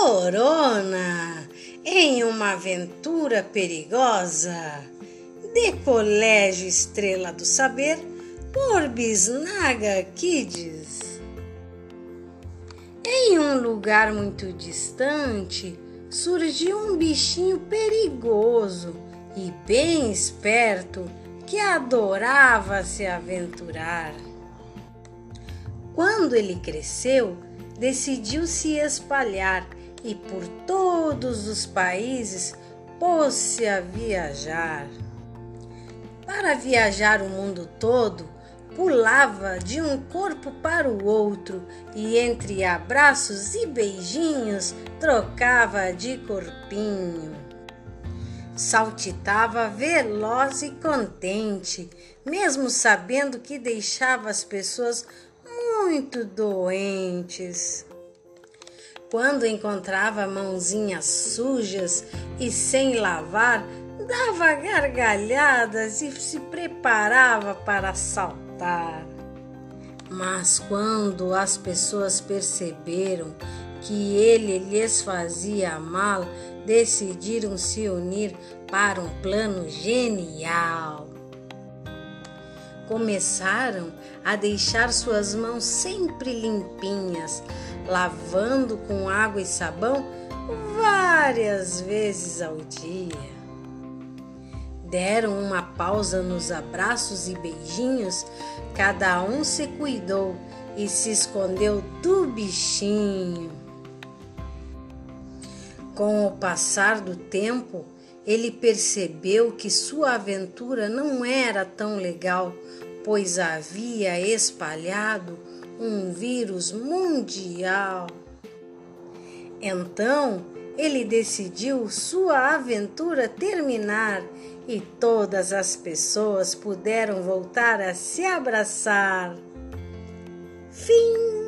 Corona em uma aventura perigosa de Colégio Estrela do Saber por Bisnaga Kids. Em um lugar muito distante surgiu um bichinho perigoso e bem esperto que adorava se aventurar. Quando ele cresceu, decidiu se espalhar e por todos os países pôs-se a viajar. Para viajar o mundo todo, pulava de um corpo para o outro e entre abraços e beijinhos trocava de corpinho. Saltitava veloz e contente, mesmo sabendo que deixava as pessoas muito doentes. Quando encontrava mãozinhas sujas e sem lavar, dava gargalhadas e se preparava para saltar. Mas quando as pessoas perceberam que ele lhes fazia mal, decidiram se unir para um plano genial começaram a deixar suas mãos sempre limpinhas, lavando com água e sabão várias vezes ao dia. Deram uma pausa nos abraços e beijinhos, cada um se cuidou e se escondeu do bichinho. Com o passar do tempo, ele percebeu que sua aventura não era tão legal, pois havia espalhado um vírus mundial. Então ele decidiu sua aventura terminar e todas as pessoas puderam voltar a se abraçar. Fim.